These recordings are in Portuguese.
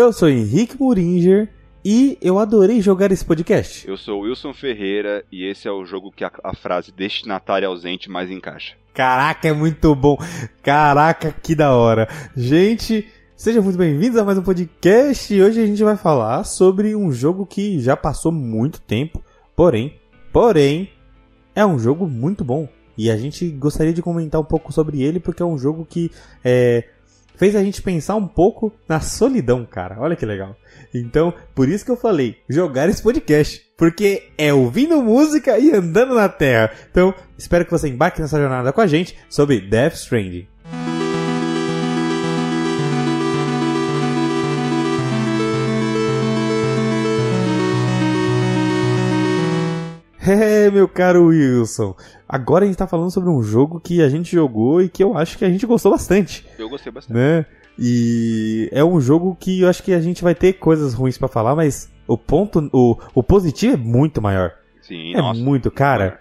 Eu sou Henrique Muringer e eu adorei jogar esse podcast. Eu sou Wilson Ferreira e esse é o jogo que a, a frase destinatário ausente mais encaixa. Caraca, é muito bom. Caraca, que da hora. Gente, sejam muito bem-vindos a mais um podcast. E hoje a gente vai falar sobre um jogo que já passou muito tempo, porém, porém, é um jogo muito bom. E a gente gostaria de comentar um pouco sobre ele porque é um jogo que é, fez a gente pensar um pouco na solidão, cara. Olha que legal. Então, por isso que eu falei, jogar esse podcast. Porque é ouvindo música e andando na Terra. Então, espero que você embarque nessa jornada com a gente sobre Death Stranding. É, meu caro Wilson. Agora a gente tá falando sobre um jogo que a gente jogou e que eu acho que a gente gostou bastante. Eu gostei bastante. Né? E é um jogo que eu acho que a gente vai ter coisas ruins para falar, mas o ponto, o, o positivo é muito maior. Sim, é nossa. muito, cara.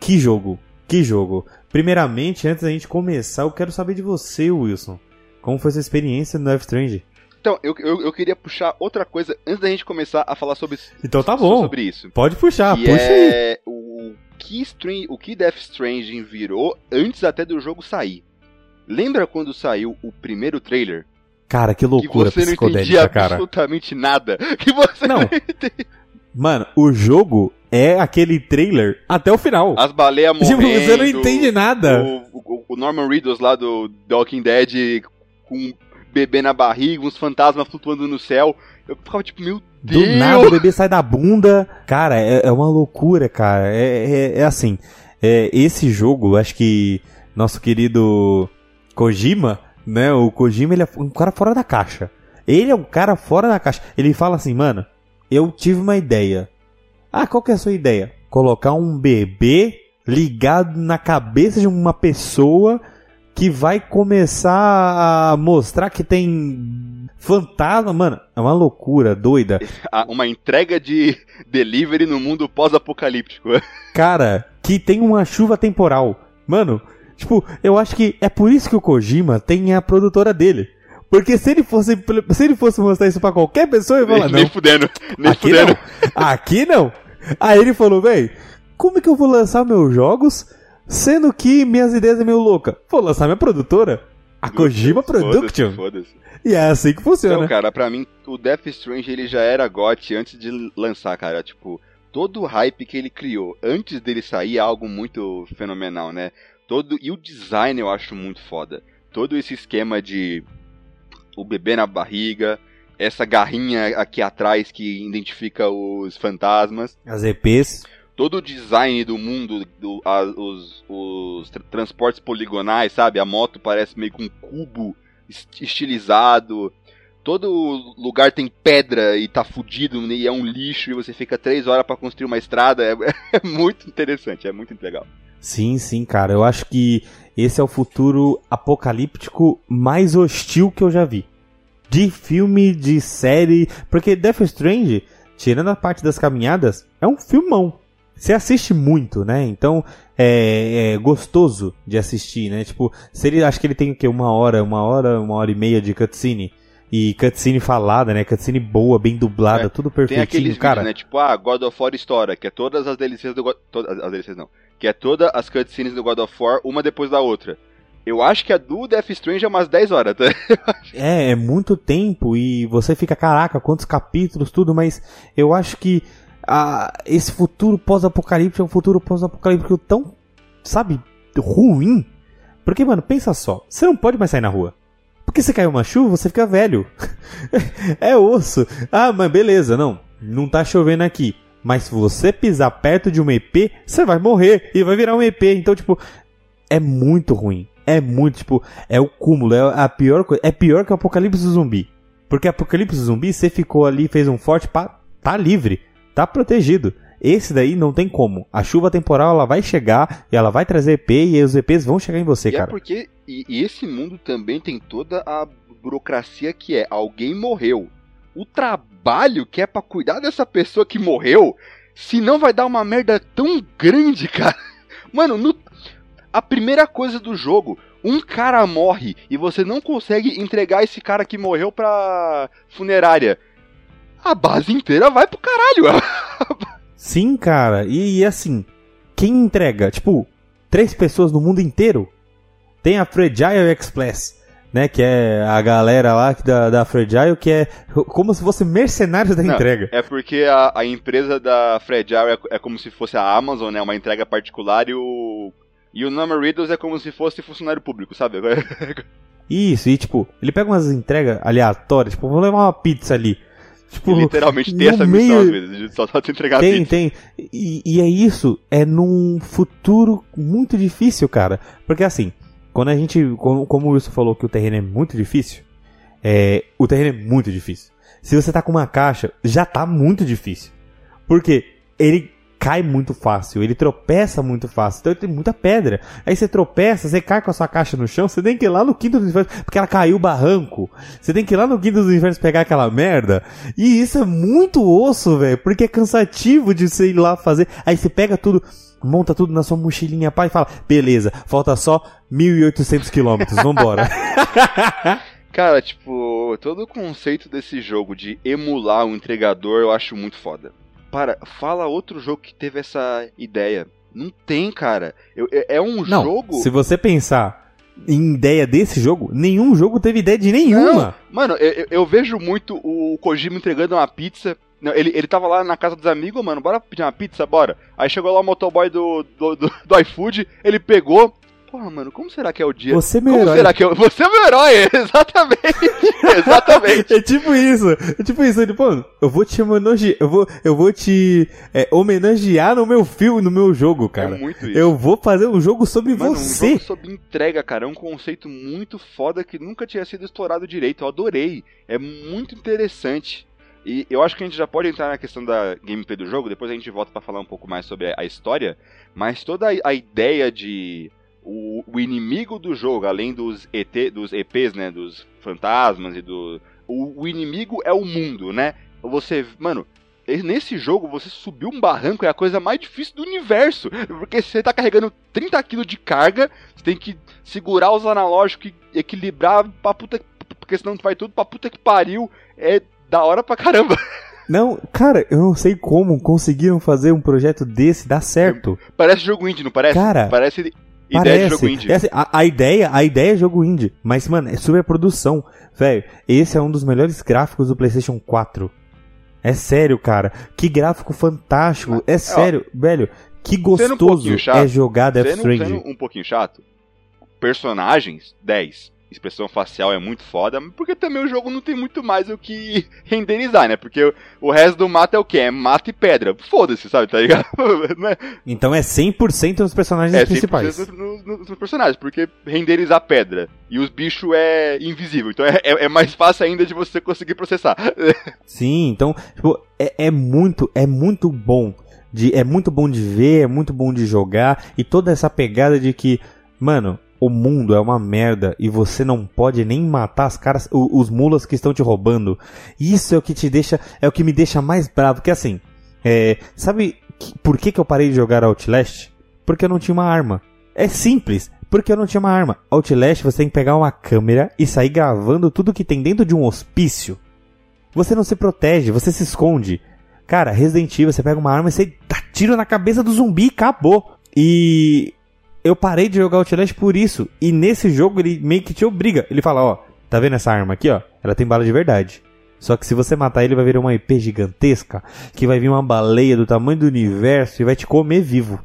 Que jogo, que jogo. Primeiramente, antes da gente começar, eu quero saber de você, Wilson. Como foi sua experiência no Death Strange? Então, eu, eu, eu queria puxar outra coisa antes da gente começar a falar sobre, Então tá bom. sobre isso. Pode puxar, que puxa aí. é o que, Stran- o que Death Stranding virou antes até do jogo sair. Lembra quando saiu o primeiro trailer? Cara, que loucura que você não entendia cara. absolutamente nada. Que você Não. Mano, o jogo é aquele trailer até o final. As baleias Tipo, morrendo. você não entende nada. O, o- o Norman Reedus lá do The Walking Dead com bebê na barriga, uns fantasmas flutuando no céu. Eu ficava tipo, meu Do Deus! nada o bebê sai da bunda. Cara, é, é uma loucura, cara. É, é, é assim. é, esse jogo, acho que nosso querido Kojima, né? O Kojima, ele é um cara fora da caixa. Ele é um cara fora da caixa. Ele fala assim, mano, eu tive uma ideia. Ah, qual que é a sua ideia? Colocar um bebê ligado na cabeça de uma pessoa que vai começar a mostrar que tem fantasma. Mano, é uma loucura, doida. Uma entrega de delivery no mundo pós-apocalíptico. Cara, que tem uma chuva temporal. Mano, tipo, eu acho que é por isso que o Kojima tem a produtora dele. Porque se ele fosse, se ele fosse mostrar isso pra qualquer pessoa, ele ia falar, nem não, fudendo. Nem aqui fudendo. não, aqui não. Aí ele falou, véi, como é que eu vou lançar meus jogos, sendo que minhas ideias é meio louca? Vou lançar minha produtora, a Kojima Foda-se, Production. E é assim que funciona. Então, cara, pra mim, o Death Strange ele já era GOT antes de lançar, cara. Tipo, todo o hype que ele criou antes dele sair é algo muito fenomenal, né? Todo E o design eu acho muito foda. Todo esse esquema de o bebê na barriga, essa garrinha aqui atrás que identifica os fantasmas. As EPs, todo o design do mundo, do- a- os, os tra- transportes poligonais, sabe? A moto parece meio com um cubo est- estilizado. Todo lugar tem pedra e tá fudido né, e é um lixo e você fica três horas pra construir uma estrada. É, é muito interessante, é muito legal. Sim, sim, cara. Eu acho que esse é o futuro apocalíptico mais hostil que eu já vi. De filme, de série. Porque Death Strange, tirando a parte das caminhadas, é um filmão. Você assiste muito, né? Então é, é gostoso de assistir, né? Tipo, se ele, acho que ele tem o quê? Uma hora, uma hora, uma hora e meia de cutscene. E cutscene falada, né? Cutscene boa, bem dublada, É, tudo Tem perfeitinho, aqueles cara. vídeos, né? Tipo, ah, God of War História, que é todas as DLCs do God... Todas as DLCs não. Que é todas as cutscenes do God of War, uma depois da outra. Eu acho que a do Death Strange é umas 10 horas, tá? É, é muito tempo e você fica, caraca, quantos capítulos, tudo, mas eu acho que ah, esse futuro pós-apocalíptico é um futuro pós-apocalíptico tão, sabe, ruim. Porque, mano, pensa só, você não pode mais sair na rua. Porque se caiu uma chuva, você fica velho. é osso. Ah, mas beleza, não, não tá chovendo aqui. Mas se você pisar perto de um EP, você vai morrer e vai virar um EP. Então, tipo, é muito ruim. É muito, tipo, é o cúmulo, é a pior coisa. É pior que o Apocalipse Zumbi. Porque Apocalipse Zumbi, você ficou ali, fez um forte, pá, tá livre, tá protegido. Esse daí não tem como. A chuva temporal ela vai chegar e ela vai trazer EP e os EPs vão chegar em você, E é cara. porque e, e esse mundo também tem toda a burocracia que é alguém morreu. O trabalho que é pra cuidar dessa pessoa que morreu, se não vai dar uma merda tão grande, cara. Mano, no- a primeira coisa do jogo, um cara morre e você não consegue entregar esse cara que morreu pra funerária, a base inteira vai pro caralho. Sim, cara. E, e, assim, quem entrega? Tipo, três pessoas no mundo inteiro? Tem a Fragile Express, né? Que é a galera lá da, da Fragile, que é como se fosse mercenários da Não, entrega. É porque a, a empresa da Fragile é, é como se fosse a Amazon, né? Uma entrega particular e o. E o Number Riddles é como se fosse funcionário público, sabe? Isso, e tipo, ele pega umas entregas aleatórias, tipo, vou levar uma pizza ali. Tipo, E literalmente tem essa missão meio- às vezes, de só, só te entregar Tem, pizza. tem. E, e é isso, é num futuro muito difícil, cara. Porque assim, quando a gente. Como, como o Wilson falou que o terreno é muito difícil, é, o terreno é muito difícil. Se você tá com uma caixa, já tá muito difícil. Porque ele cai muito fácil, ele tropeça muito fácil, então ele tem muita pedra. Aí você tropeça, você cai com a sua caixa no chão, você tem que ir lá no quinto dos infernos, porque ela caiu o barranco. Você tem que ir lá no quinto dos infernos pegar aquela merda. E isso é muito osso, velho, porque é cansativo de você ir lá fazer. Aí você pega tudo, monta tudo na sua mochilinha, pai, e fala: beleza, falta só 1.800 quilômetros, vambora. Cara, tipo, todo o conceito desse jogo de emular um entregador eu acho muito foda. Para, fala outro jogo que teve essa ideia. Não tem, cara. Eu- é, é um Não, jogo. se você pensar em ideia desse jogo, nenhum jogo teve ideia de nenhuma. Mano, eu, eu- vejo muito o Kojima entregando uma pizza. Não, ele, ele tava lá na casa dos amigos, mano, bora pedir uma pizza, bora. Aí chegou lá o motoboy do, do, do, do iFood, ele pegou. Porra, mano, como será que é o dia? Você é meu como herói. será que é o... Você é meu herói, exatamente. exatamente. É tipo isso, é tipo isso, ele, pô, eu vou te homenagear, eu vou, eu vou te é, homenagear no meu filme, no meu jogo, cara. É muito isso. eu vou fazer um jogo sobre Mano, um você. jogo sobre entrega, cara, é um conceito muito foda que nunca tinha sido explorado direito. Eu adorei. É muito interessante. E eu acho que a gente já pode entrar na questão da gameplay do jogo, depois a gente volta pra falar um pouco mais sobre a história, mas toda a ideia de o, o inimigo do jogo, além dos ET, dos EPs, né, dos fantasmas e do o, o inimigo é o mundo, né? Você, mano, Nesse jogo, você subir um barranco é a coisa mais difícil do universo. Porque você tá carregando 30 kg de carga, você tem que segurar os analógicos e equilibrar pra puta que. Porque senão tu vai tudo pra puta que pariu. É da hora pra caramba. Não, cara, eu não sei como conseguiram fazer um projeto desse dar certo. Parece jogo indie, não parece? Cara, parece ideia Parece. de jogo indie. É assim, a, a ideia, a ideia é jogo indie, mas mano, é super produção, velho. Esse é um dos melhores gráficos do PlayStation 4. É sério, cara. Que gráfico fantástico. É sério, velho. Que Sendo um gostoso pouquinho chato, é jogar Death Stranding. sendo um pouquinho chato, personagens, 10. Expressão facial é muito foda, porque também o jogo não tem muito mais o que renderizar, né? Porque o, resto do mato é o quê? É mato e pedra. Foda-se, sabe? Tá ligado? Não é- Então é 100% nos personagens É 100% principais. no- no- no- nos personagens, porque renderizar pedra e os bichos é invisível. Então é, é- é mais fácil ainda de você conseguir processar. Sim, então, tipo, é, é muito, é muito bom. De, é muito bom de ver, é muito bom de jogar. E toda essa pegada de que, mano, o mundo é uma merda e você não pode nem matar as caras, os mulas que estão te roubando. Isso é o que te deixa, é o que me deixa mais bravo. Porque assim, é, sabe que- por que, que eu parei de jogar Outlast? Porque eu não tinha uma arma. É simples. Porque eu não tinha uma arma. Outlast você tem que pegar uma câmera e sair gravando tudo que tem dentro de um hospício. Você não se protege, você se esconde. Cara, Resident Evil, você pega uma arma e você dá tiro na cabeça do zumbi e acabou. E eu parei de jogar Outlast por isso. E nesse jogo ele meio que te obriga. Ele fala, ó, tá vendo essa arma aqui, ó? Ela tem bala de verdade. Só que se você matar ele, vai virar uma IP gigantesca, que vai vir uma baleia do tamanho do universo e vai te comer vivo.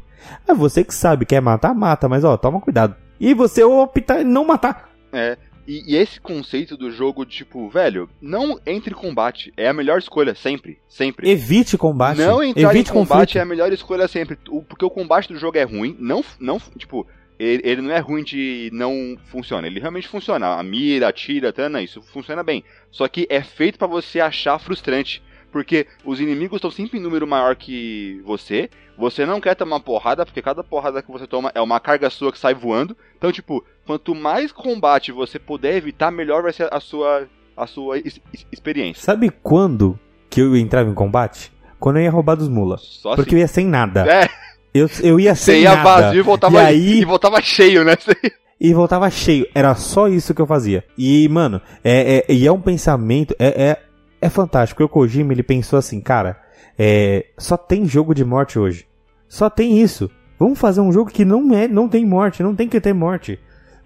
É você que sabe, quer matar, mata, mas ó, toma cuidado. E você opta em não matar. É. E, e esse conceito do jogo, tipo, velho, não entre em combate. É a melhor escolha, sempre. Sempre. Evite combate. Não entrar Evite em combate conflito. é a melhor escolha sempre. O- Porque o combate do jogo é ruim. Não, não tipo, ele, ele não é ruim de não funciona. Ele realmente funciona. A mira, a tira, tá, não, isso funciona bem. Só que é feito pra você achar frustrante. Porque os inimigos estão sempre em número maior que você. Você não quer tomar porrada, porque cada porrada que você toma é uma carga sua que sai voando. Então, tipo, quanto mais combate você puder evitar, melhor vai ser a sua, a sua ex- ex- experiência. Sabe quando que eu entrava em combate? Quando eu ia roubar dos mula. Só Porque assim. eu ia sem nada. É, Eu, eu ia você sem ia nada. vazio e voltava, E aí- e voltava cheio, né? e voltava cheio. Era só isso que eu fazia. E, mano, é, é, e é um pensamento, é, é, é fantástico. O Kojima, ele pensou assim, cara, é, só tem jogo de morte hoje. Só tem isso. Vamos fazer um jogo que não é, não tem morte, não tem que ter morte.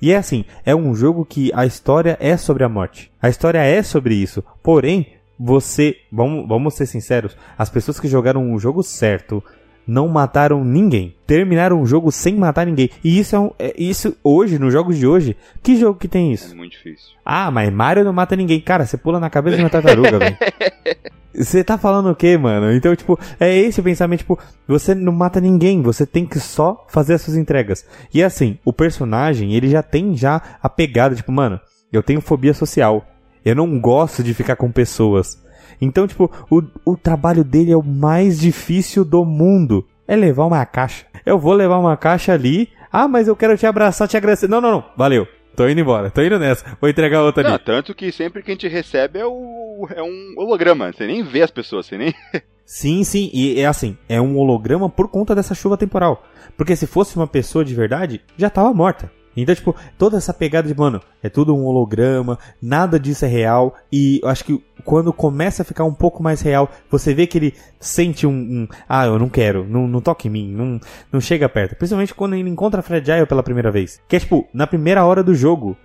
E é assim, é um jogo que a história é sobre a morte. A história é sobre isso. Porém, você, vamos, vamos ser sinceros, as pessoas que jogaram o jogo certo não mataram ninguém. Terminaram o jogo sem matar ninguém. E isso é, um, é isso hoje, nos jogos de hoje, que jogo que tem isso? É muito difícil. Ah, mas Mario não mata ninguém. Cara, você pula na cabeça de uma tartaruga, velho. Você tá falando o quê, mano? Então, tipo, é esse o pensamento, tipo, você não mata ninguém, você tem que só fazer as suas entregas. E assim, o personagem, ele já tem já a pegada, tipo, mano, eu tenho fobia social. Eu não gosto de ficar com pessoas. Então, tipo, o, o trabalho dele é o mais difícil do mundo. É levar uma caixa. Eu vou levar uma caixa ali. Ah, mas eu quero te abraçar, te agradecer. Não, não, não. Valeu. Tô indo embora, tô indo nessa. Vou entregar outra Não, ali. tanto que sempre que a gente recebe é, o, é um holograma. Você nem vê as pessoas, você nem. Sim, sim, e é assim, é um holograma por conta dessa chuva temporal. Porque se fosse uma pessoa de verdade, já tava morta. Então, tipo, toda essa pegada de, mano, é tudo um holograma, nada disso é real. E eu acho que quando começa a ficar um pouco mais real, você vê que ele sente um. um, ah, eu não quero, não, não toque em mim, não, não chega perto. Principalmente quando ele encontra a Fragile pela primeira vez. Que é, tipo, na primeira hora do jogo,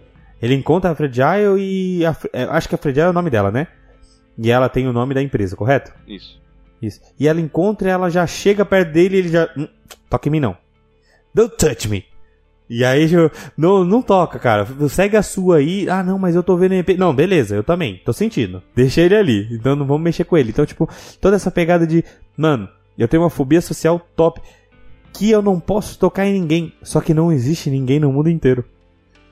ele encontra a Fragile e. A, é, acho que a Fragile é o nome dela, né? E ela tem o nome da empresa, correto? Isso. Isso. E ela encontra e ela já chega perto dele e ele já. Hum, toque em mim não. Don't touch me. E aí, não, não toca, cara. Segue a sua aí. Ah, não, mas eu tô vendo MP. Não, beleza, eu também. Tô sentindo. Deixa ele ali. Então não vamos mexer com ele. Então, tipo, toda essa pegada de. Mano, eu tenho uma fobia social top. Que eu não posso tocar em ninguém. Só que não existe ninguém no mundo inteiro.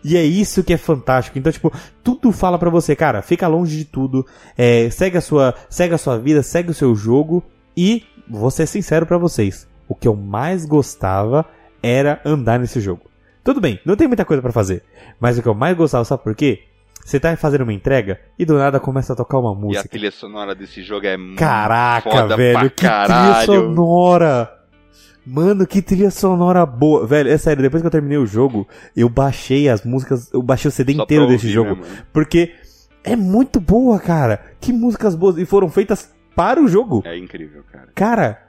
E é isso que é fantástico. Então, tipo, tudo fala pra você, cara, fica longe de tudo. É, segue a sua, segue a sua vida, segue o seu jogo e vou ser sincero pra vocês. O que eu mais gostava era andar nesse jogo. Tudo bem, não tem muita coisa pra fazer, mas o que eu mais gostava, sabe por quê? Você tá fazendo uma entrega e do nada começa a tocar uma E a música. trilha sonora desse jogo é muito Caraca, foda velho, que trilha caralho. sonora! Mano, que trilha sonora boa. Velho, é sério, depois que eu terminei o jogo, eu baixei as músicas, eu baixei o CD Só inteiro desse jogo. mesmo, né? Porque é muito boa, cara. Que músicas boas. E foram feitas para o jogo. É incrível, cara. Cara,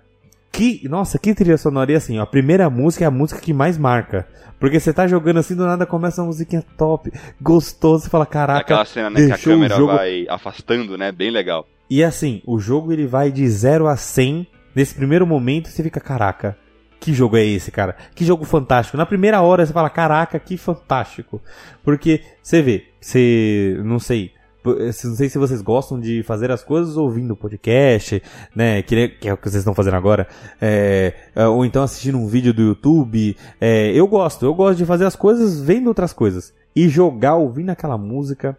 que. Nossa, que trilha sonora. E assim, ó, a primeira música é a música que mais marca. Porque você tá jogando assim, do nada começa uma musiquinha top, gostoso, você fala, caraca. Aquela cena né, que a câmera jogo- vai afastando, né? Bem legal. E assim, o jogo ele vai de 0 a 100. Nesse primeiro momento você fica, caraca, que jogo é esse, cara? Que jogo fantástico. Na primeira hora você fala, caraca, que fantástico. Porque você vê, você, não sei, não sei se vocês gostam de fazer as coisas ouvindo podcast, né? Que, que é o que vocês estão fazendo agora. é, ou então assistindo um vídeo do YouTube. É, eu gosto, eu gosto de fazer as coisas vendo outras coisas. E jogar ouvindo aquela música.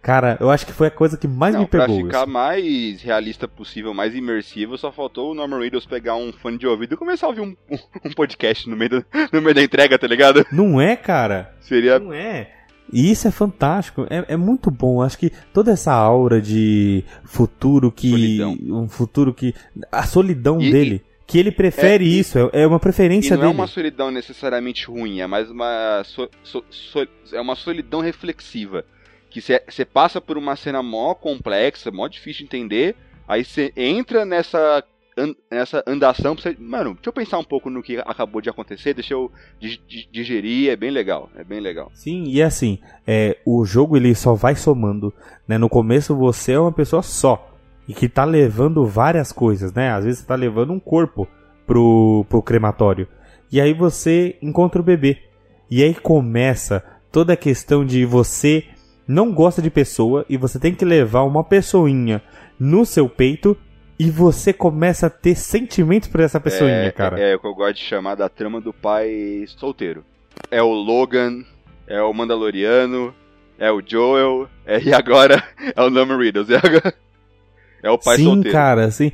Cara, eu acho que foi a coisa que mais Não, me pra pegou. ficar isso. mais realista possível, mais imersivo, só faltou o Norman Reedus pegar um fone de ouvido e começar a ouvir um, um podcast no meio, do- no meio da entrega, tá ligado? Não é, cara? Seria Não é. E isso é fantástico, é, é muito bom. Acho que toda essa aura de futuro que. Solidão. Um futuro que. A solidão E- dele. Que ele prefere É, e- isso, é, é uma E preferência não é dele. uma solidão necessariamente ruim, é mais uma. so- so- so- é uma solidão reflexiva. Que você passa por uma cena mó complexa, mó difícil de entender, aí você entra nessa, nessa andação você. Mano, deixa eu pensar um pouco no que acabou de acontecer, deixa eu di- di- digerir, é bem legal, é bem legal. Sim, e assim, é, o jogo ele só vai somando. Né? No começo você é uma pessoa só. E que tá levando várias coisas, né? Às vezes você tá levando um corpo pro, pro crematório. E aí você encontra o bebê. E aí começa toda a questão de você não gosta de pessoa e você tem que levar uma pessoinha no seu peito e você começa a ter sentimentos por essa pessoinha, é, cara. É, é o que eu gosto de chamar da trama do pai solteiro. É o Logan, é o Mandaloriano, é o Joel, é, e agora é o Norman Reedus. É, agora- é o pai Sim, solteiro. cara, assim.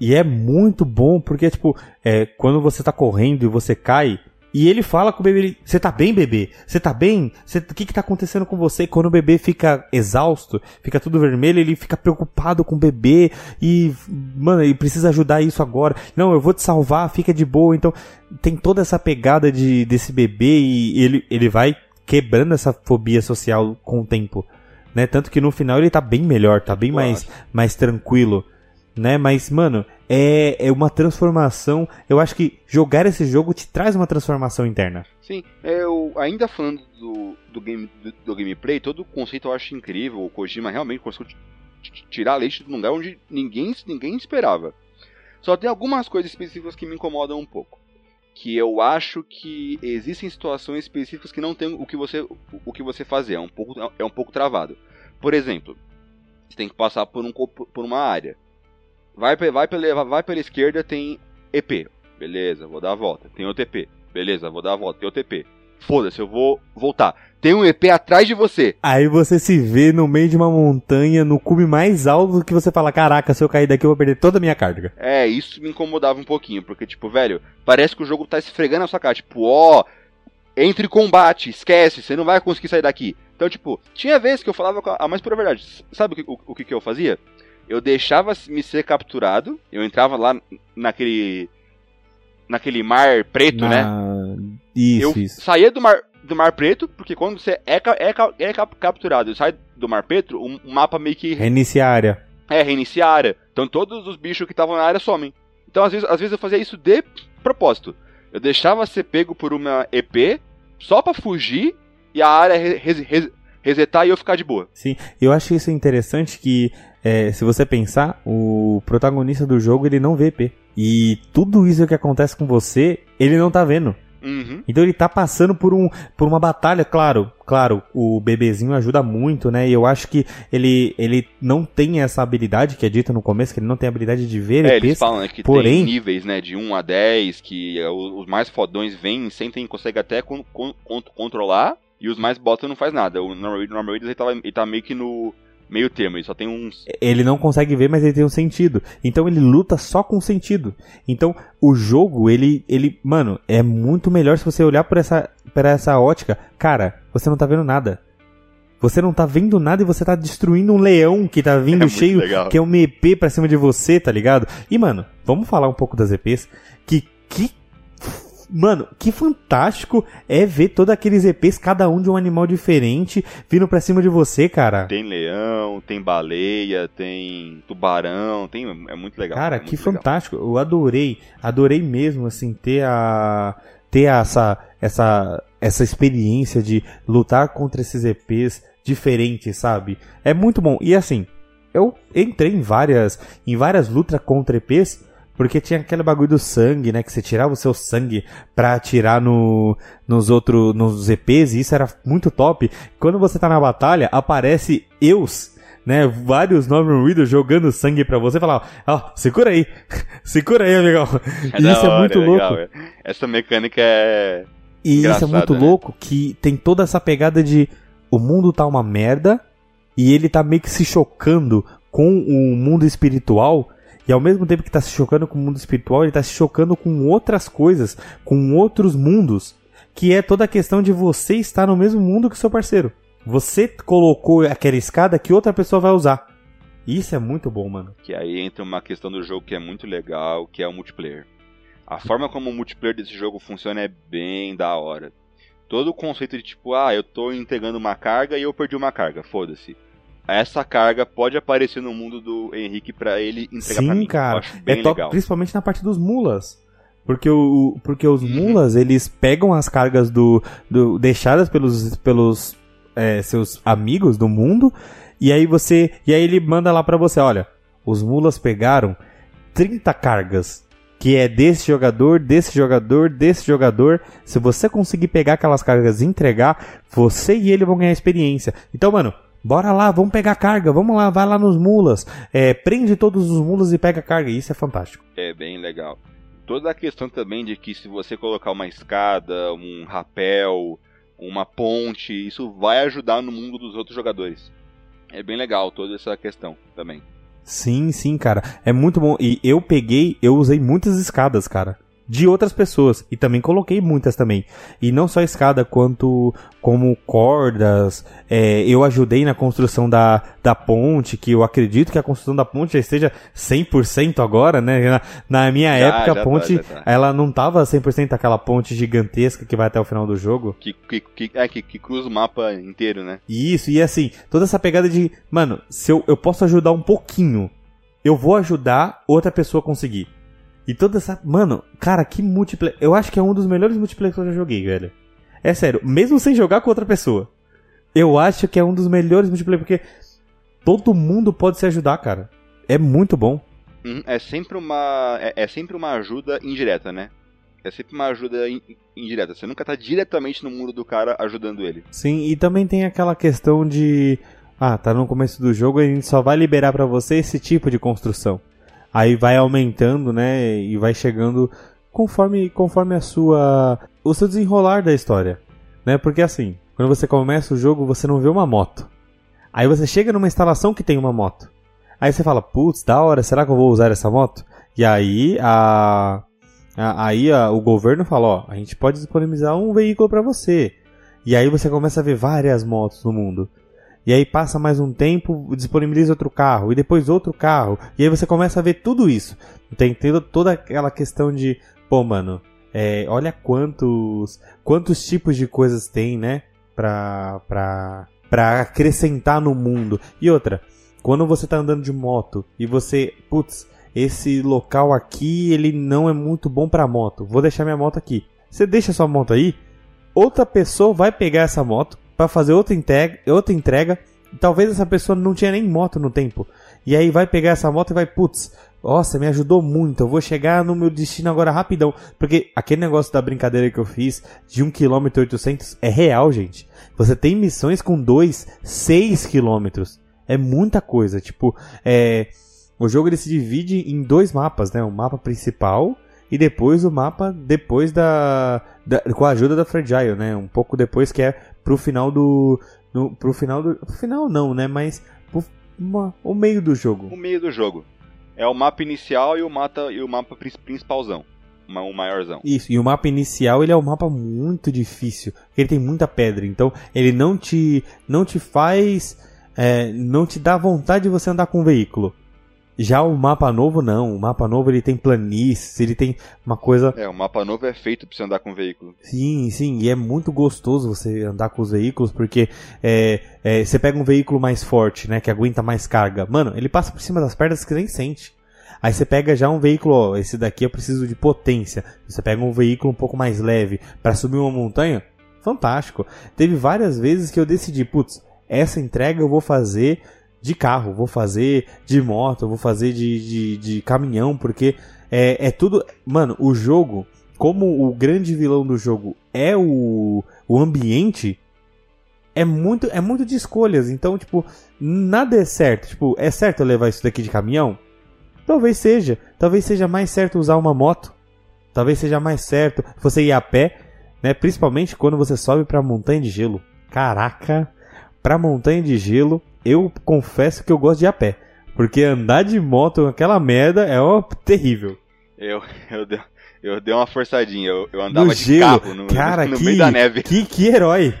E é muito bom porque, tipo, é, quando você tá correndo e você cai, E ele fala com o bebê, você tá bem, bebê? Você tá bem? O que que tá acontecendo com você? Quando o bebê fica exausto, fica tudo vermelho, ele fica preocupado com o bebê e, mano, ele precisa ajudar isso agora. Não, eu vou te salvar, fica de boa. Então, tem toda essa pegada de, desse bebê e ele, ele vai quebrando essa fobia social com o tempo. Né? Tanto que no final ele tá bem melhor, tá bem mais, mais tranquilo né? Mas, mano, é, é uma transformação. Eu acho que jogar esse jogo te traz uma transformação interna. Sim, eu, ainda falando do, do, game, do, do gameplay, todo o conceito eu acho incrível. O Kojima realmente conseguiu tirar leite de um lugar onde ninguém, ninguém esperava. Só tem algumas coisas específicas que me incomodam um pouco. Que eu acho que existem situações específicas que não tem o que você, o que você fazer. É um pouco, é um pouco travado. Por exemplo, você tem que passar por, um, por uma área. Vai, vai, pela, vai pela esquerda, tem EP. Beleza, vou dar a volta. Tem OTP. Beleza, vou dar a volta. Tem OTP. Foda-se, eu vou voltar. Tem um EP atrás de você. Aí você se vê no meio de uma montanha, no cume mais alto, que você fala: Caraca, se eu cair daqui eu vou perder toda a minha carga. É, isso me incomodava um pouquinho, porque, tipo, velho, parece que o jogo tá esfregando a sua cara. Tipo, ó, entre combate, esquece, você não vai conseguir sair daqui. Então, tipo, tinha vezes que eu falava a mais pura verdade. Sabe o que, o, o que, que eu fazia? Eu deixava me ser capturado, eu entrava lá naquele naquele mar preto, Na... né? Isso, eu isso. saía do mar do mar preto, porque quando você é, é, é capturado e sai do mar preto, o mapa meio que reinicia a área. É, reinicia a área. Então todos os bichos que estavam na área somem. Então às vezes, às vezes eu fazia isso de propósito. Eu deixava ser pego por uma EP só para fugir e a área res, res, resetar e eu ficar de boa. Sim, eu acho isso interessante que é, se você pensar, o protagonista do jogo ele não vê EP. E tudo isso que acontece com você, ele não tá vendo. Uhum. Então ele tá passando por, um, por uma batalha, claro, claro, o bebezinho ajuda muito, né? E eu acho que ele, ele não tem essa habilidade que é dita no começo, que ele não tem habilidade de ver é, EPs. Eles falam né, que porém... tem níveis, né, de 1 a 10, que é, os mais fodões vêm, sentem, conseguem até con con controlar, e os mais botas não faz nada. O Normal ele, tá, ele tá meio que no meio termo, ele só tem uns. Ele não consegue ver, mas ele tem um sentido. Então ele luta só com sentido. Então o jogo, ele, ele, mano, é muito melhor se você olhar por essa, por essa ótica. Cara, você não tá vendo nada. Você não tá vendo nada e você tá destruindo um leão que tá vindo é cheio, que é um EP pra cima de você, tá ligado? E, mano, vamos falar um pouco das EPs. Que, que Mano, que fantástico é ver todos aqueles EPs, cada um de um animal diferente, vindo pra cima de você, cara. Tem leão, tem baleia, tem tubarão, tem. É muito legal. Cara, é que fantástico. Eu adorei, adorei mesmo, assim, ter a. ter essa. essa. essa experiência de lutar contra esses EPs diferentes, sabe? É muito bom. E assim, eu entrei em várias. em várias lutas contra EPs porque tinha aquele bagulho do sangue, né? Que você tirava o seu sangue pra atirar no, nos outros, nos EPs, e isso era muito top. Quando você tá na batalha, aparece Eus, né? Vários Norman Reedus jogando sangue pra você e falar, ó, oh, segura aí, segura aí, amigão. É e isso é hora, é muito é louco. Essa mecânica é. E isso é muito né? louco que tem toda essa pegada de o mundo tá uma merda e ele tá meio que se chocando com o mundo espiritual e ao mesmo tempo que está se chocando com o mundo espiritual, ele está se chocando com outras coisas, com outros mundos, que é toda a questão de você estar no mesmo mundo que seu parceiro. Você colocou aquela escada que outra pessoa vai usar. Isso é muito bom, mano. Que aí entra uma questão do jogo que é muito legal, que é o multiplayer. A forma como o multiplayer desse jogo funciona é bem da hora. Todo o conceito de tipo, ah, eu tô entregando uma carga e eu perdi uma carga, foda-se essa carga pode aparecer no mundo do Henrique para ele entregar Sim, pra mim. cara. é top, legal. principalmente na parte dos mulas. Porque, o, porque os uhum. mulas, eles pegam as cargas do, do deixadas pelos, pelos é, seus amigos do mundo, e aí você. E aí ele manda lá para você, olha, os mulas pegaram 30 cargas. Que é desse jogador, desse jogador, desse jogador. Se você conseguir pegar aquelas cargas e entregar, você e ele vão ganhar experiência. Então, mano, Bora lá, vamos pegar carga, vamos lá, vai lá nos mulas. É, prende todos os mulas e pega carga. Isso é fantástico. É bem legal. Toda a questão também de que se você colocar uma escada, um rapel, uma ponte, isso vai ajudar no mundo dos outros jogadores. É bem legal toda essa questão também. Sim, sim, cara. É muito bom. E eu peguei, eu usei muitas escadas, cara. De outras pessoas. E também coloquei muitas também. E não só escada, quanto como cordas. É, eu ajudei na construção da, da ponte, que eu acredito que a construção da ponte já esteja 100% agora, né? Na, na minha já, época, já a ponte, tá, tá. ela não tava 100% aquela ponte gigantesca que vai até o final do jogo. Que, que, que, é, que, que cruza o mapa inteiro, né? Isso, e assim, toda essa pegada de, mano, se eu, eu posso ajudar um pouquinho, eu vou ajudar outra pessoa a conseguir. E toda essa. Mano, cara, que multiplayer. Eu acho que é um dos melhores multiplayer que eu já joguei, velho. É sério, mesmo sem jogar com outra pessoa. Eu acho que é um dos melhores multiplayer, porque todo mundo pode se ajudar, cara. É muito bom. Uhum, é sempre uma. É, é sempre uma ajuda indireta, né? É sempre uma ajuda in, indireta. Você nunca tá diretamente no mundo do cara ajudando ele. Sim, e também tem aquela questão de. Ah, tá no começo do jogo e a gente só vai liberar para você esse tipo de construção aí vai aumentando, né, e vai chegando conforme conforme a sua o seu desenrolar da história, né? Porque assim, quando você começa o jogo, você não vê uma moto. Aí você chega numa instalação que tem uma moto. Aí você fala, putz, da hora, será que eu vou usar essa moto? E aí a, aí a, o governo fala, ó, a gente pode disponibilizar um veículo para você. E aí você começa a ver várias motos no mundo. E aí passa mais um tempo, disponibiliza outro carro, e depois outro carro. E aí você começa a ver tudo isso. Tem toda aquela questão de, pô, mano, é, olha quantos quantos tipos de coisas tem, né? Pra, pra, pra acrescentar no mundo. E outra, quando você tá andando de moto e você, putz, esse local aqui ele não é muito bom pra moto. Vou deixar minha moto aqui. Você deixa sua moto aí, outra pessoa vai pegar essa moto, para fazer outra entrega, outra entrega. Talvez essa pessoa não tinha nem moto no tempo. E aí vai pegar essa moto e vai, putz, nossa, me ajudou muito. Eu vou chegar no meu destino agora rapidão. Porque aquele negócio da brincadeira que eu fiz de 1 km 800 é real, gente. Você tem missões com 2, 6 km. É muita coisa. Tipo, é, o jogo ele se divide em dois mapas, né? O mapa principal e depois o mapa depois da, da, com a ajuda da Fragile, né? Um pouco depois que é pro final do no, pro final do final não, né? Mas pro, uma, o meio do jogo. O meio do jogo. É o mapa inicial e o mapa e o mapa principalzão. O maiorzão. Isso, e o mapa inicial ele é um mapa muito difícil. Ele tem muita pedra, então ele não te não te faz é, não te dá vontade de você andar com o veículo. Já o mapa novo não, o mapa novo ele tem planícies, ele tem uma coisa. É, o mapa novo é feito para você andar com veículo. Sim, sim, e é muito gostoso você andar com os veículos porque é, é, você pega um veículo mais forte, né, que aguenta mais carga, mano, ele passa por cima das pernas que nem sente. Aí você pega já um veículo, ó, esse daqui eu preciso de potência. Você pega um veículo um pouco mais leve para subir uma montanha, fantástico. Teve várias vezes que eu decidi, putz, essa entrega eu vou fazer de carro, vou fazer de moto, vou fazer de, de, de caminhão, porque é, é tudo. Mano, o jogo, como o grande vilão do jogo é o, o ambiente, é muito, é muito de escolhas. Então, tipo, nada é certo. Tipo, é certo eu levar isso daqui de caminhão? Talvez seja. Talvez seja mais certo usar uma moto. Talvez seja mais certo você ir a pé, né? Principalmente quando você sobe pra montanha de gelo. Caraca, pra montanha de gelo eu confesso que eu gosto de ir a pé. Porque andar de moto aquela merda é ó, terrível. Eu, eu, dei, eu dei uma forçadinha, eu, eu andava no de gelo. carro no, Cara, no, que, meio da neve. Que, que herói!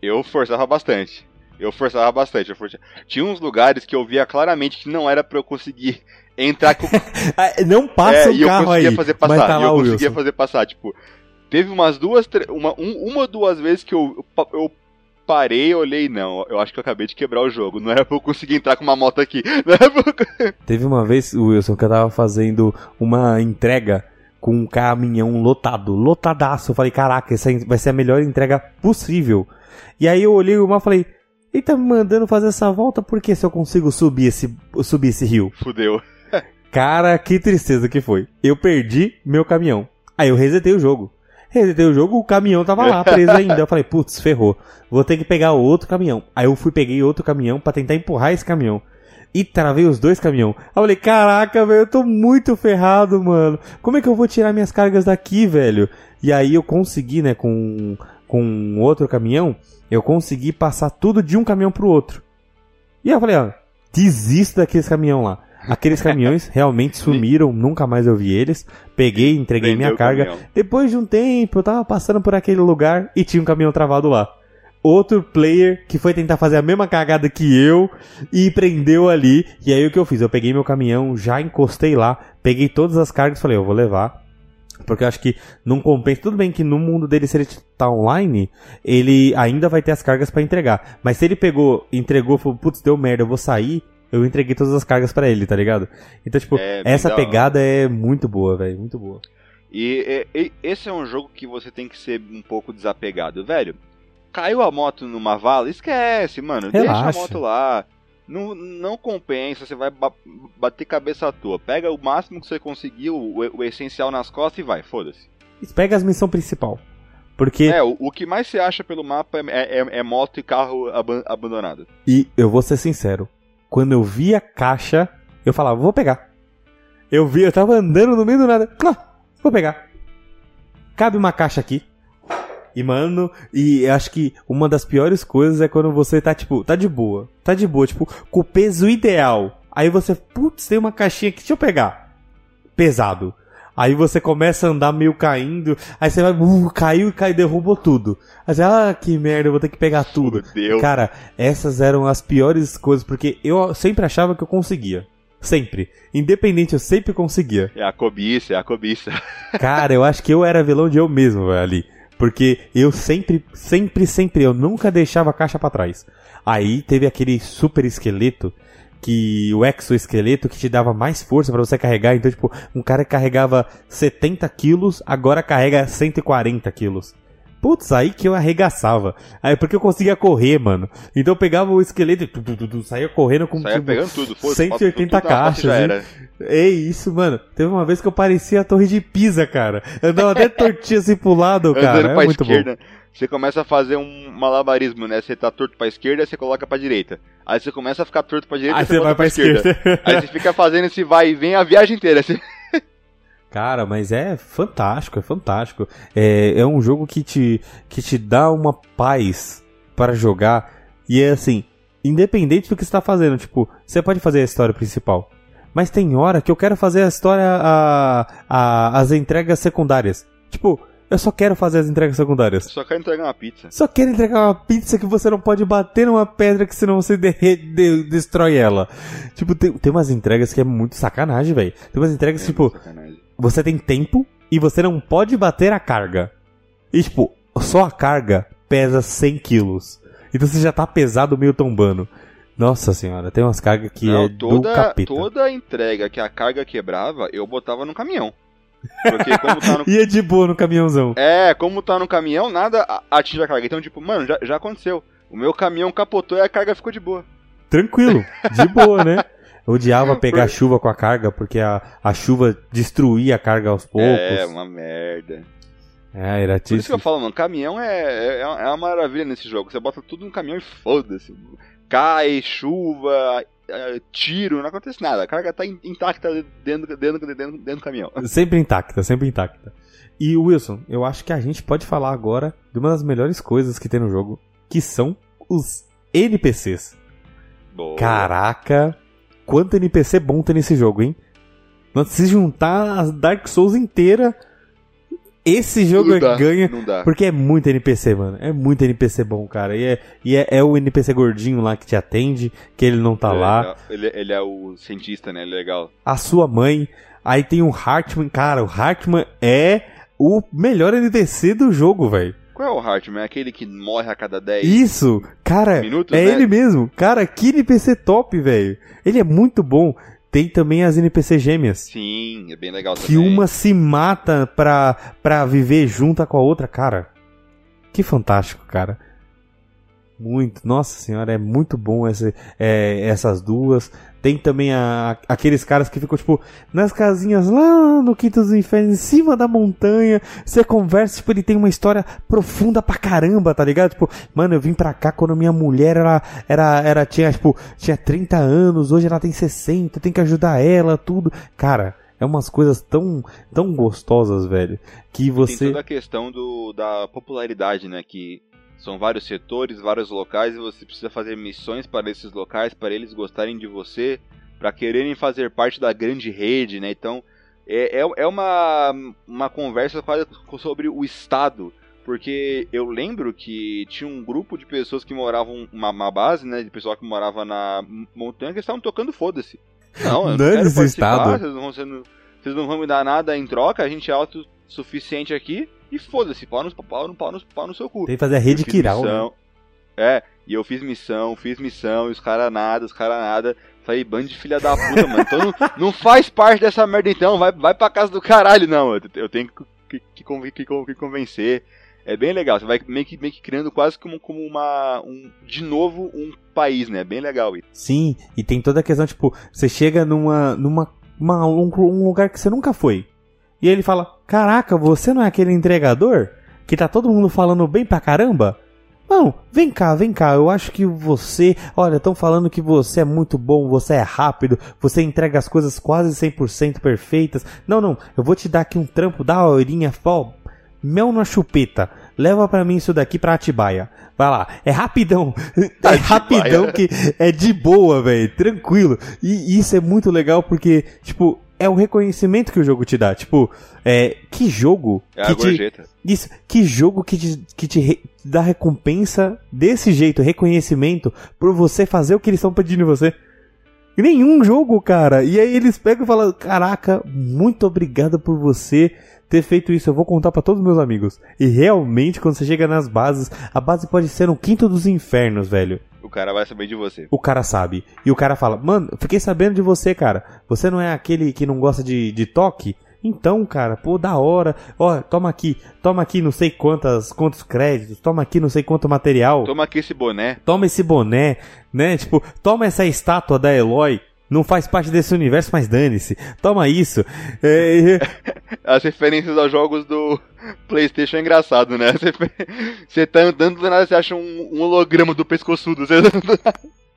Eu forçava bastante. Eu forçava bastante. Eu forçava. Tinha uns lugares que eu via claramente que não era para eu conseguir entrar com. Ah, não passa é, o carro aí. eu conseguia fazer passar. Tá e eu conseguia Wilson. fazer passar. Tipo, teve umas duas, uma, um, uma duas vezes que eu, eu parei, olhei, não, eu acho que eu acabei de quebrar o jogo. Não era pra eu conseguir entrar com uma moto aqui. Pra... Teve uma vez, Wilson, que eu tava fazendo uma entrega com um caminhão lotado, lotadaço. Eu falei, caraca, essa vai ser a melhor entrega possível. E aí eu olhei o mapa e falei, ele tá me mandando fazer essa volta porque se eu consigo subir esse, subir esse rio? Fudeu. Cara, que tristeza que foi. Eu perdi meu caminhão. Aí eu resetei o jogo. Resetei o jogo, o caminhão tava lá preso ainda. Eu falei, putz, ferrou. Vou ter que pegar outro caminhão. Aí eu fui, peguei outro caminhão para tentar empurrar esse caminhão. E travei os dois caminhões. Aí eu falei, caraca, velho, eu tô muito ferrado, mano. Como é que eu vou tirar minhas cargas daqui, velho? E aí eu consegui, né, com, com outro caminhão, eu consegui passar tudo de um caminhão pro outro. E aí eu falei, ó, desisto daqueles caminhão lá. Aqueles caminhões realmente sumiram, nunca mais eu vi eles. Peguei, entreguei Prendeu minha carga. caminhão. Depois de um tempo, eu tava passando por aquele lugar e tinha um caminhão travado lá. Outro player que foi tentar fazer a mesma cagada que eu e prendeu ali. E aí o que eu fiz? Eu peguei meu caminhão, já encostei lá, peguei todas as cargas e falei, eu vou levar. Porque eu acho que não compensa. Tudo bem que no mundo dele, se ele tá online, ele ainda vai ter as cargas pra entregar. Mas se ele pegou, entregou, falou, putz, deu merda, eu vou sair, eu entreguei todas as cargas pra ele, tá ligado? Então, tipo, É, essa hora. pegada é muito boa, velho, muito boa. E, e- esse é um jogo que você tem que ser um pouco desapegado, velho. Caiu a moto numa vala, esquece, mano. Deixa Relaxa. a moto lá. Não, não compensa, você vai ba- bater cabeça à toa. Pega o máximo que você conseguiu, o, o essencial nas costas e vai, foda-se. Pega as missões principal. Porque, É, o, o que mais você acha pelo mapa é, é- é moto e carro aban- abandonado. e eu vou ser sincero, quando eu vi a caixa, eu falava, vou pegar. Eu vi, eu tava andando no meio do nada, ah, vou pegar. Cabe uma caixa aqui. E, mano, e acho que uma das piores coisas é quando você tá, tipo, tá de boa. Tá de boa, tipo, com o peso ideal. Aí você, putz, tem uma caixinha aqui, deixa eu pegar. Pesado. Aí você começa a andar meio caindo, aí você vai, uh, caiu e derrubou tudo. Aí você, ah, que merda, eu vou ter que pegar tudo. Fudeu. Cara, essas eram as piores coisas, porque eu sempre achava que eu conseguia. Sempre. Independente, eu sempre conseguia. É a cobiça, é a cobiça. Cara, eu acho que eu era vilão de eu mesmo, velho, ali. Porque eu sempre, sempre, sempre, eu nunca deixava a caixa pra trás. Aí teve aquele super esqueleto, que o exoesqueleto que te dava mais força pra você carregar. Então, tipo, um cara que carregava 70 quilos, agora carrega 140 quilos. Putz, aí que eu arregaçava. Aí porque eu conseguia correr, mano. Então eu pegava o esqueleto e tu, tu, tu, tu, saía correndo com Saia tipo, pegando tudo, foda-se. 180 tudo na moto caixas, já era. É isso, mano. Teve uma vez que eu parecia a torre de Pisa, cara. Eu andava até tortinho assim pro lado, cara. É pra muito bom. esquerda, você começa a fazer um malabarismo, né? Você tá torto pra esquerda, você coloca pra direita. Aí você começa a ficar torto pra direita, Aí você vai volta pra esquerda. Aí você fica fazendo esse vai e vem a viagem inteira. Você- Cara, mas é fantástico, é fantástico. É, é um jogo que te, que te dá uma paz para jogar. E é assim, independente do que você tá fazendo, tipo, você pode fazer a história principal. Mas tem hora que eu quero fazer a história, a, a, as entregas secundárias. Tipo, eu só quero fazer as entregas secundárias. Só quero entregar uma pizza. Só quero entregar uma pizza que você não pode bater numa pedra que senão você derre- de- destrói ela. Tipo, tem, tem umas entregas que é muito sacanagem, velho. Tem umas entregas, É, tipo, sacanagem. Você tem tempo e você não pode bater a carga. E, tipo, só a carga pesa 100 quilos. Então você já tá pesado meio tombando. Nossa senhora, tem umas cargas que Não, é do toda, capeta. toda entrega que a carga quebrava, eu botava no caminhão. Porque como tá no. Ia de boa no caminhãozão. É, como tá no caminhão, nada atinge a carga. Então, tipo, mano, já, já aconteceu. O meu caminhão capotou e a carga ficou de boa. Tranquilo, de boa, né? Eu odiava pegar chuva com a carga, porque a, a chuva destruía a carga aos poucos. É, uma merda. É, era Por isso que eu falo, mano, caminhão é, é, é uma maravilha nesse jogo. Você bota tudo no caminhão e foda-se. Cai, chuva, é, tiro, não acontece nada. A carga tá in- intacta dentro, dentro, dentro, dentro do caminhão. Sempre intacta, sempre intacta. E Wilson, eu acho que a gente pode falar agora de uma das melhores coisas que tem no jogo, que são os NPCs. Boa. Caraca, quanto NPC bom tem nesse jogo, hein? Nossa, se juntar as Dark Souls inteira, esse jogo não é dá, ganha. Não dá. Porque é muito NPC, mano. É muito NPC bom, cara. E é, e é, é o NPC gordinho lá que te atende, que ele não tá É, lá. Ele, ele é o cientista, né? Legal. A sua mãe. Aí tem o Hartman. Cara, o Hartman é o melhor NPC do jogo, velho. Qual é o Hartman? É aquele que morre a cada 10 Isso, cara, minutos, é né? ele mesmo. Cara, que NPC top, velho. Ele é muito bom. Tem também as NPC gêmeas. Sim, é bem legal Que também. uma se mata pra, pra viver junta com a outra, cara. Que fantástico, cara. Muito, nossa senhora, é muito bom essa, é, essas duas. Tem também a- aqueles caras que ficam, tipo, nas casinhas lá no Quinto dos Infernos, em cima da montanha. Você conversa, tipo, ele tem uma história profunda pra caramba, tá ligado? Tipo, mano, eu vim pra cá quando minha mulher era, era, era tinha, tipo, tinha 30 anos, hoje ela tem 60, tem que ajudar ela, tudo. Cara, é umas coisas tão, tão gostosas, velho, que Tem você... toda a questão do, da popularidade, né? Que são vários setores, vários locais, e você precisa fazer missões para esses locais, para eles gostarem de você, para quererem fazer parte da grande rede, né? Então é, é, é uma, uma conversa quase sobre o Estado. Porque eu lembro que tinha um grupo de pessoas que moravam, uma, uma base, né? De pessoal que morava na montanha que estavam tocando foda-se. Não, eu não quero participar, estado. Vocês, não, vocês, não, vocês não vão me dar nada em troca, a gente é autossuficiente aqui. E foda-se, pau no, pau, no, pau, no, pau no seu cu. Tem que fazer a rede Kiral, né? É, e eu fiz missão, fiz missão, e os caras nada, os caras nada. Falei, bando de filha da puta, mano. Então não, não, faz parte dessa merda então, vai, vai pra casa do caralho, não. Eu, eu tenho que, que, que, que, convencer. É bem legal, você vai meio que, meio que criando quase como, como uma. Um, de novo, um país, né? Bem legal isso. Sim, e tem toda a questão, tipo, você chega numa. numa uma, um, um lugar que você nunca foi. E ele fala: Caraca, você não é aquele entregador? Que tá todo mundo falando bem pra caramba? Não, vem cá, vem cá. Eu acho que você. Olha, estão falando que você é muito bom, você é rápido, você entrega as coisas quase 100% perfeitas. Não, não, eu vou te dar aqui um trampo da horinha, ó, mel na chupeta. Leva para mim isso daqui pra Atibaia. Vai lá, é rapidão. É rapidão que é de boa, velho. Tranquilo. E isso é muito legal porque, tipo, é o reconhecimento que o jogo te dá. Tipo, é, que jogo é que te, isso, que jogo que te, que te re, dá recompensa desse jeito, reconhecimento por você fazer o que eles estão pedindo em você. Nenhum jogo, cara. E aí eles pegam e falam: "Caraca, muito obrigado por você ter feito isso. Eu vou contar para todos os meus amigos". E realmente quando você chega nas bases, a base pode ser um quinto dos infernos, velho cara vai saber de você. O cara sabe. E o cara fala, mano, fiquei sabendo de você, cara. Você não é aquele que não gosta de, de toque? Então, cara, pô, da hora. Ó, toma aqui, toma aqui não sei quantas, quantos créditos, toma aqui não sei quanto material. Toma aqui esse boné. Toma esse boné, né? Tipo, toma essa estátua da Eloy não faz parte desse universo, mas dane-se. Toma isso. É... As referências aos jogos do PlayStation é engraçado, né? Você tá andando do nada, você acha um, um holograma do pescoçudo. Você...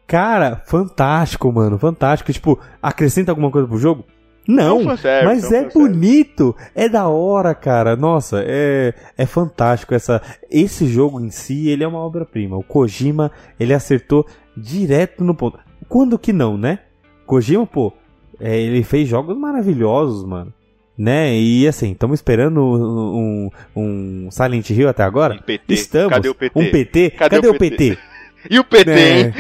Cara, fantástico, mano. Fantástico. Tipo, acrescenta alguma coisa pro jogo? Não, não mas é bonito, é da hora, cara. Nossa, é, é fantástico essa esse jogo em si, ele é uma obra-prima. O Kojima, ele acertou direto no ponto. Quando que não, né? Kojima, pô, é, ele fez jogos maravilhosos, mano. Né? E assim, estamos esperando um, um, Silent Hill até agora? Um PT. Estamos. Cadê o PT? Um PT? Cadê, Cadê o PT? PT? E o PT, é. hein?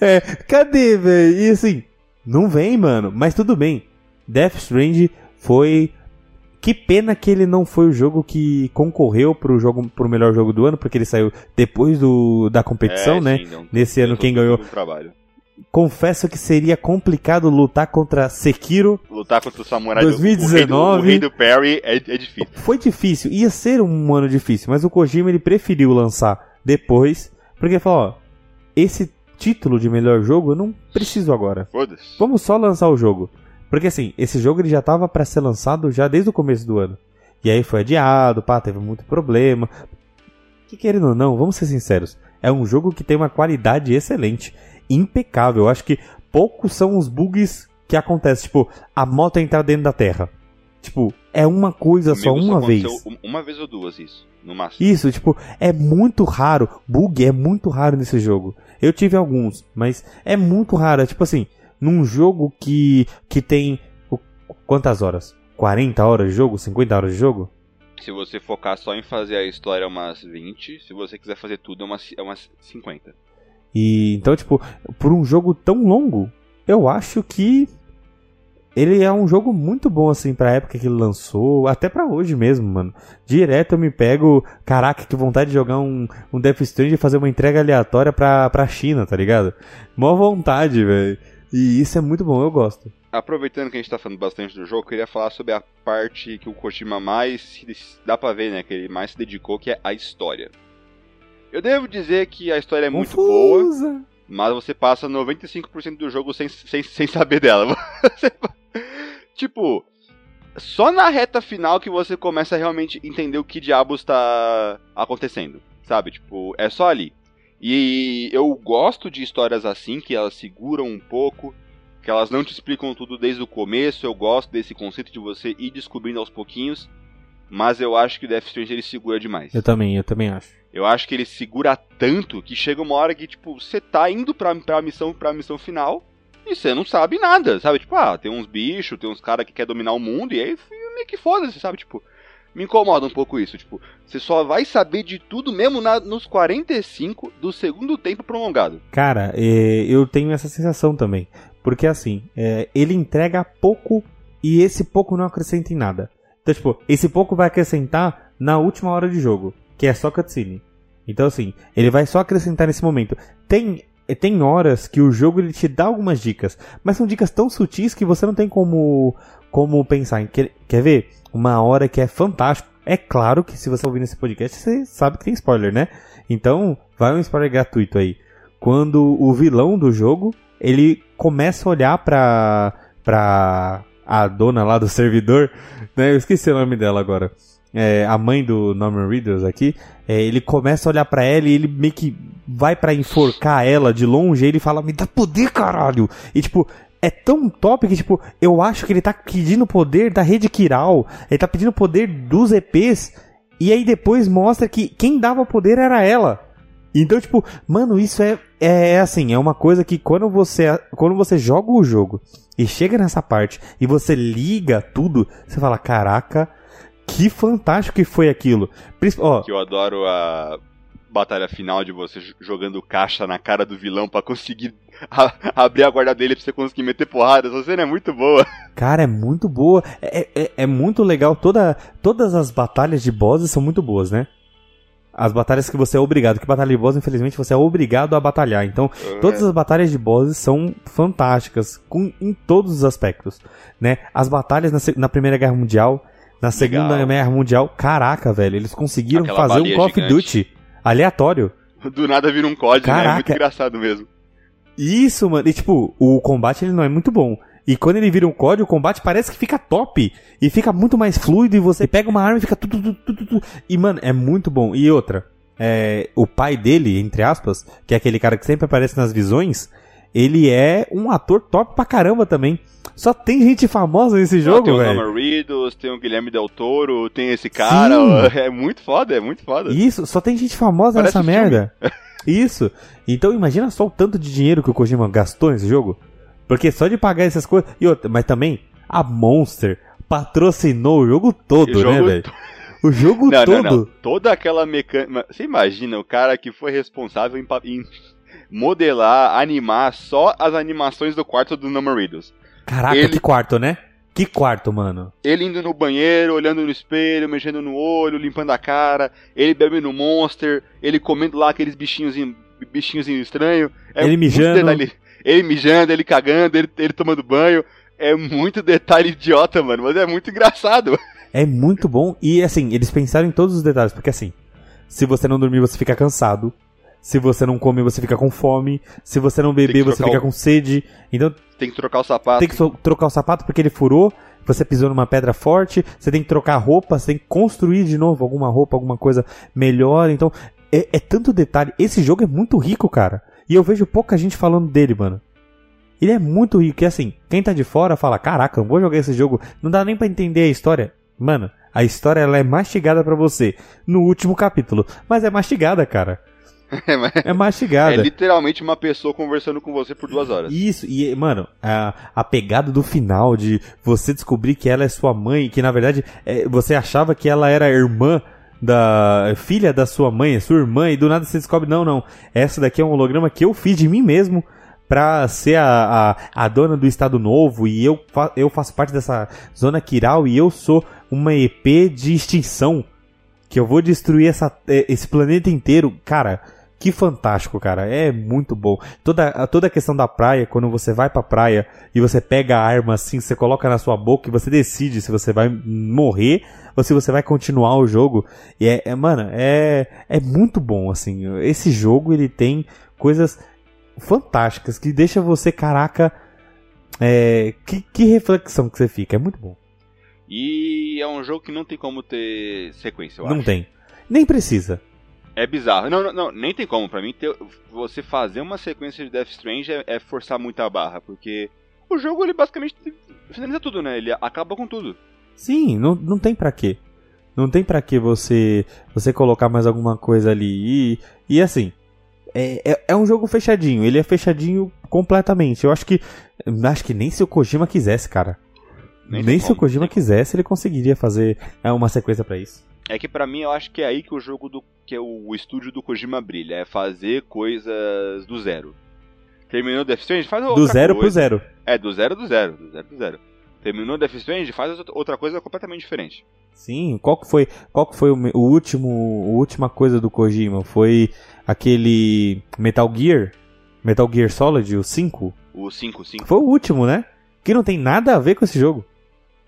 É. é. Cadê, velho? E assim, não vem, mano. Mas tudo bem. Death Strange foi que pena que ele não foi o jogo que concorreu pro jogo pro melhor jogo do ano, porque ele saiu depois do, da competição, é, né? Sim, não, Nesse ano quem ganhou confesso que seria complicado lutar contra Sekiro. Lutar contra o Samurai 2019. Do, o, rei do, o rei do Perry é, é difícil. Foi difícil, ia ser um ano difícil, mas o Kojima ele preferiu lançar depois, porque ele falou, ó, esse título de melhor jogo eu não preciso agora. Foda-se. Vamos só lançar o jogo. Porque assim, esse jogo ele já tava para ser lançado já desde o começo do ano. E aí foi adiado, pá, teve muito problema. Que querendo ou não, vamos ser sinceros, é um jogo que tem uma qualidade excelente impecável. Eu acho que poucos são os bugs que acontecem. Tipo, a moto entrar dentro da terra. Tipo, é uma coisa Comigo só, uma vez. Uma vez ou duas, isso. No máximo. Isso, tipo, é muito raro. Bug é muito raro nesse jogo. Eu tive alguns, mas é muito raro. É tipo assim, num jogo que, que tem. Quantas horas? 40 horas de jogo? 50 horas de jogo? Se você focar só em fazer a história, é umas 20. Se você quiser fazer tudo, é umas, é umas 50. E então, tipo, por um jogo tão longo, eu acho que ele é um jogo muito bom assim pra época que ele lançou, até pra hoje mesmo, mano. Direto eu me pego, caraca, que vontade de jogar um, um Death Stranding e fazer uma entrega aleatória pra, pra China, tá ligado? Mó vontade, velho. E isso é muito bom, eu gosto. Aproveitando que a gente tá falando bastante do jogo, eu queria falar sobre a parte que o Kojima mais dá pra ver, né, que ele mais se dedicou, que é a história. Eu devo dizer que a história é muito Confusa. boa, mas você passa 95% do jogo sem, sem, sem saber dela. tipo, só na reta final que você começa a realmente entender o que diabos está acontecendo, sabe? Tipo, é só ali. E eu gosto de histórias assim, que elas seguram um pouco, que elas não te explicam tudo desde o começo. Eu gosto desse conceito de você ir descobrindo aos pouquinhos. mas eu acho que o Death Strange ele segura demais. Eu também, eu também acho. Eu acho que ele segura tanto que chega uma hora que, tipo, você tá indo pra, pra, missão, pra missão final e você não sabe nada, sabe? Tipo, ah, tem uns bichos, tem uns caras que quer dominar o mundo e aí meio que foda-se, sabe? Tipo, me incomoda um pouco isso. Tipo, você só vai saber de tudo mesmo na, nos 45 do segundo tempo prolongado. Cara, é, eu tenho essa sensação também. Porque assim, é, ele entrega pouco e esse pouco não acrescenta em nada. Então, tipo, esse pouco vai acrescentar na última hora de jogo, que é só cutscene. Então, assim, ele vai só acrescentar nesse momento. Tem, tem horas que o jogo ele te dá algumas dicas, mas são dicas tão sutis que você não tem como, como pensar. Quer, quer ver? Uma hora que é fantástico. É claro que se você ouvir nesse podcast, você sabe que tem spoiler, né? Então, vai um spoiler gratuito aí. Quando o vilão do jogo, ele começa a olhar pra, pra a dona lá do servidor, né? Eu esqueci o nome dela agora. É, a mãe do Norman Reedus aqui, é, ele começa a olhar para ela e ele meio que vai para enforcar ela de longe e ele fala, me dá poder, caralho! E tipo, é tão top que, tipo, eu acho que ele tá pedindo poder da rede Kiral, ele tá pedindo poder dos EPs, e aí depois mostra que quem dava poder era ela. Então, tipo, mano, isso é, é, é assim, é uma coisa que quando você, quando você joga o jogo e chega nessa parte e você liga tudo, você fala, caraca, que fantástico que foi aquilo. Ó, que eu adoro a batalha final de você jogando caixa na cara do vilão para conseguir abrir a guarda dele pra você conseguir meter porrada. Essa cena é muito boa. Cara, é muito boa. É, é, é muito legal. Toda, todas as batalhas de bosses são muito boas, né? As batalhas que você é obrigado, que batalha de boss, infelizmente, você é obrigado a batalhar. Então, uhum. todas as batalhas de bosses são fantásticas, com, em todos os aspectos, né? As batalhas na, na Primeira Guerra Mundial, na Segunda Legal. Guerra Mundial, caraca, velho, eles conseguiram Aquela fazer um Call of Duty aleatório. Do nada vira um código, caraca. né? É muito engraçado mesmo. Isso, mano. E tipo, o combate ele não é muito bom. E quando ele vira um código, o combate parece que fica top. E fica muito mais fluido. E você pega uma arma e fica tudo, tudo, tudo, tudo. E, mano, é muito bom. E outra, é, o pai dele, entre aspas, que é aquele cara que sempre aparece nas visões, ele é um ator top pra caramba também. Só tem gente famosa nesse jogo, velho. Tem o Norman Reedus, tem o Guilherme Del Toro, tem esse cara. Sim. É muito foda, é muito foda. Isso, só tem gente famosa Parece nessa merda. Isso. Então imagina só o tanto de dinheiro que o Kojima gastou nesse jogo. Porque só de pagar essas coisas. E outra, mas também a Monster patrocinou o jogo todo, o né, velho? O jogo não, todo. Não, não. Toda aquela mecânica. Você imagina o cara que foi responsável em, em, modelar, animar só as animações do quarto do Number Riddles. Caraca, ele... que quarto, né? Que quarto, mano? Ele indo no banheiro, olhando no espelho, mexendo no olho, limpando a cara, ele bebendo Monster, ele comendo lá aqueles bichinhos, bichinhos estranhos. É ele mijando. Ele mijando, ele cagando, ele, ele tomando banho. É muito detalhe idiota, mano, mas é muito engraçado. É muito bom e assim, eles pensaram em todos os detalhes, porque assim, se você não dormir, você fica cansado. Se você não comer, você fica com fome. Se você não beber, você fica o... com sede. Então. Tem que trocar o sapato. Tem que trocar o sapato porque ele furou. Você pisou numa pedra forte. Você tem que trocar roupa. Você tem que construir de novo alguma roupa, alguma coisa melhor. Então, é, é tanto detalhe. Esse jogo é muito rico, cara. E eu vejo pouca gente falando dele, mano. Ele é muito rico. E assim, quem tá de fora fala: Caraca, não vou jogar esse jogo. Não dá nem para entender a história. Mano, a história ela é mastigada para você no último capítulo. Mas é mastigada, cara. É, é mastigada. É literalmente uma pessoa conversando com você por duas horas. Isso, e, mano, a, a pegada do final de você descobrir que ela é sua mãe, que na verdade é, você achava que ela era irmã da filha da sua mãe, sua irmã, e do nada você descobre, não, não, essa daqui é um holograma que eu fiz de mim mesmo pra ser a, a, a dona do Estado Novo e eu, fa eu faço parte dessa zona Kiral e eu sou uma EP de extinção que eu vou destruir essa, é, esse planeta inteiro. Cara, que fantástico, cara. É muito bom. Toda, toda a questão da praia, quando você vai pra praia e você pega a arma assim, você coloca na sua boca e você decide se você vai morrer ou se você vai continuar o jogo. E é, é mano, é, é muito bom, assim. Esse jogo, ele tem coisas fantásticas que deixa você, caraca, é, que, que reflexão que você fica. É muito bom. E é um jogo que não tem como ter sequência, eu não acho. Não tem. Nem precisa. É bizarro. Não, não, não, nem tem como. Pra mim, ter, você fazer uma sequência de Death Strange é, é, forçar muito a barra, porque o jogo, ele basicamente finaliza tudo, né? Ele acaba com tudo. Sim, não, não tem pra quê. Não tem para que você você colocar mais alguma coisa ali. E, e assim, é, é, é, um jogo fechadinho. Ele é fechadinho completamente. Eu acho que. Acho que nem se o Kojima quisesse, cara. Nem, nem se o Kojima quisesse, ele conseguiria fazer é, uma sequência para isso. É que para mim eu acho que é aí que o jogo do. Que é o, o estúdio do Kojima brilha. É fazer coisas do zero. Terminou Death Stranding, faz outra Do zero coisa. pro zero. É, do zero do zero. Do zero do zero. Terminou Death Stranding, faz outra coisa completamente diferente. Sim, qual que foi, qual que foi o, o último, a última coisa do Kojima? Foi aquele Metal Gear? Metal Gear Solid, o 5? O 5, 5. Foi o último, né? Que não tem nada a ver com esse jogo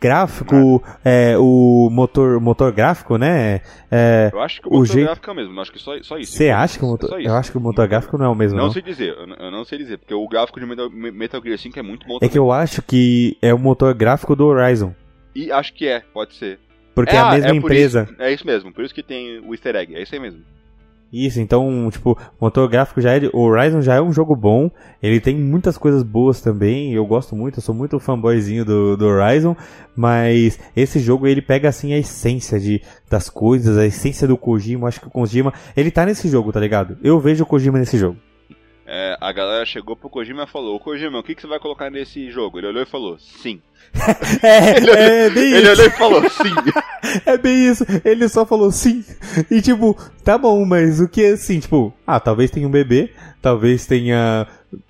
gráfico, é, o motor, motor gráfico, né? É, eu acho que o, o motor gráfico é o mesmo, acho que só, só isso. Você acha que o motor, é eu acho que o motor gráfico não é o mesmo, não? Não sei dizer, eu não sei dizer, porque o gráfico de Metal, Metal Gear 5 é muito bom É também. que eu acho que é o motor gráfico do Horizon. E acho que é, pode ser. Porque é, a mesma empresa. Isso, é isso mesmo, por isso que tem o easter egg, é isso aí mesmo. Isso, então, tipo, o motor gráfico já é. O Horizon já é um jogo bom. Ele tem muitas coisas boas também. Eu gosto muito, eu sou muito fanboyzinho do, do Horizon. Mas esse jogo ele pega assim a essência de, das coisas, a essência do Kojima. Acho que o Kojima. Ele tá nesse jogo, tá ligado? Eu vejo o Kojima nesse jogo. É, a galera chegou pro Kojima e falou: Kojima, o que, que você vai colocar nesse jogo? Ele olhou e falou: sim. é, ele, é bem ele isso. olhou e falou: sim. é bem isso. Ele só falou sim. E tipo, tá bom, mas o que é assim? Tipo, ah, talvez tenha um bebê, talvez tenha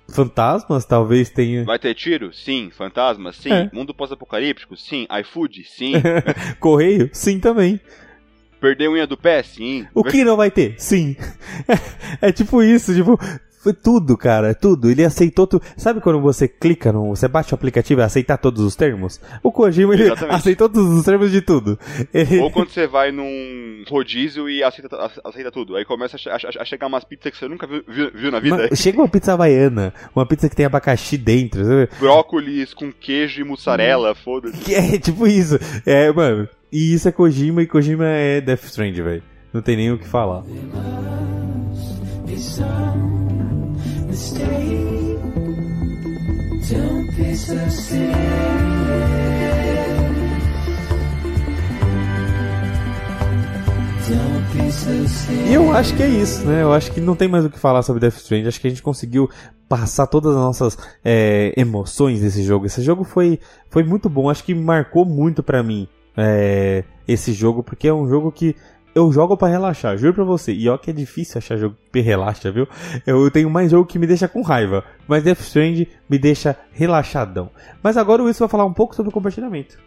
fantasmas, talvez tenha. Vai ter tiro? Sim. Fantasmas? Sim. É. Mundo pós-apocalíptico? Sim. iFood? Sim. Correio? Sim também. Perder unha do pé? Sim. O que não vai ter? Sim. é tipo isso, tipo, foi tudo, cara, tudo. Ele aceitou tudo. Sabe quando você clica no. Você baixa o aplicativo e aceitar todos os termos? O Kojima ele aceitou todos os termos de tudo. Ele... Ou quando você vai num rodízio e aceita, aceita tudo. Aí começa a, a, a chegar umas pizzas que você nunca viu, viu, viu na vida. Mas chega uma pizza havaiana, uma pizza que tem abacaxi dentro. Sabe? Brócolis com queijo e mussarela, foda-se. É, tipo isso. É, mano. E isso é Kojima e Kojima é Death Strand, velho. Não tem nem o que falar. E eu acho que é isso, né? Eu acho que não tem mais o que falar sobre Death Stranding. Acho que a gente conseguiu passar todas as nossas é, emoções desse jogo. Esse jogo foi, foi muito bom. Acho que marcou muito pra mim é, esse jogo, porque é um jogo que eu jogo para relaxar, juro pra você. E ó que é difícil achar jogo que relaxa, viu? Eu tenho mais jogo que me deixa com raiva. Mas Death Strand me deixa relaxadão. Mas agora o Wilson vai falar um pouco sobre o compartilhamento.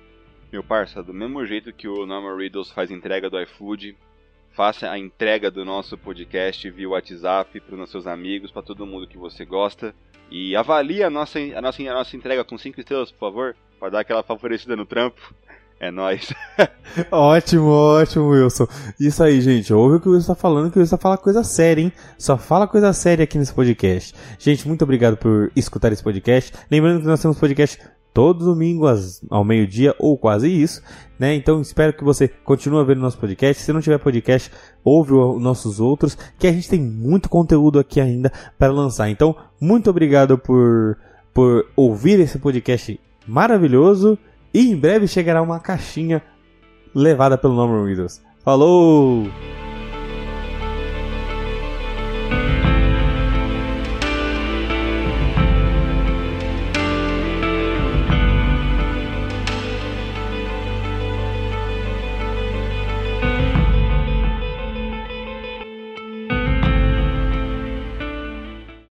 Meu parça, do mesmo jeito que o Normal Riddles faz entrega do iFood, faça a entrega do nosso podcast via WhatsApp para os seus amigos, para todo mundo que você gosta. E avalie a nossa, a nossa, a nossa entrega com 5 estrelas, por favor, para dar aquela favorecida no trampo. É nóis. ótimo, ótimo, Wilson. Isso aí, gente. Ouve o que o Wilson tá falando, que o Wilson fala coisa séria, hein? Só fala coisa séria aqui nesse podcast. Gente, muito obrigado por escutar esse podcast. Lembrando que nós temos podcast todo domingo ao meio-dia, ou quase isso, né? Então espero que você continue vendo nosso podcast. Se não tiver podcast, ouve os nossos outros, que a gente tem muito conteúdo aqui ainda para lançar. Então, muito obrigado por, por ouvir esse podcast maravilhoso. E em breve chegará uma caixinha levada pelo Norman Windows. Falou!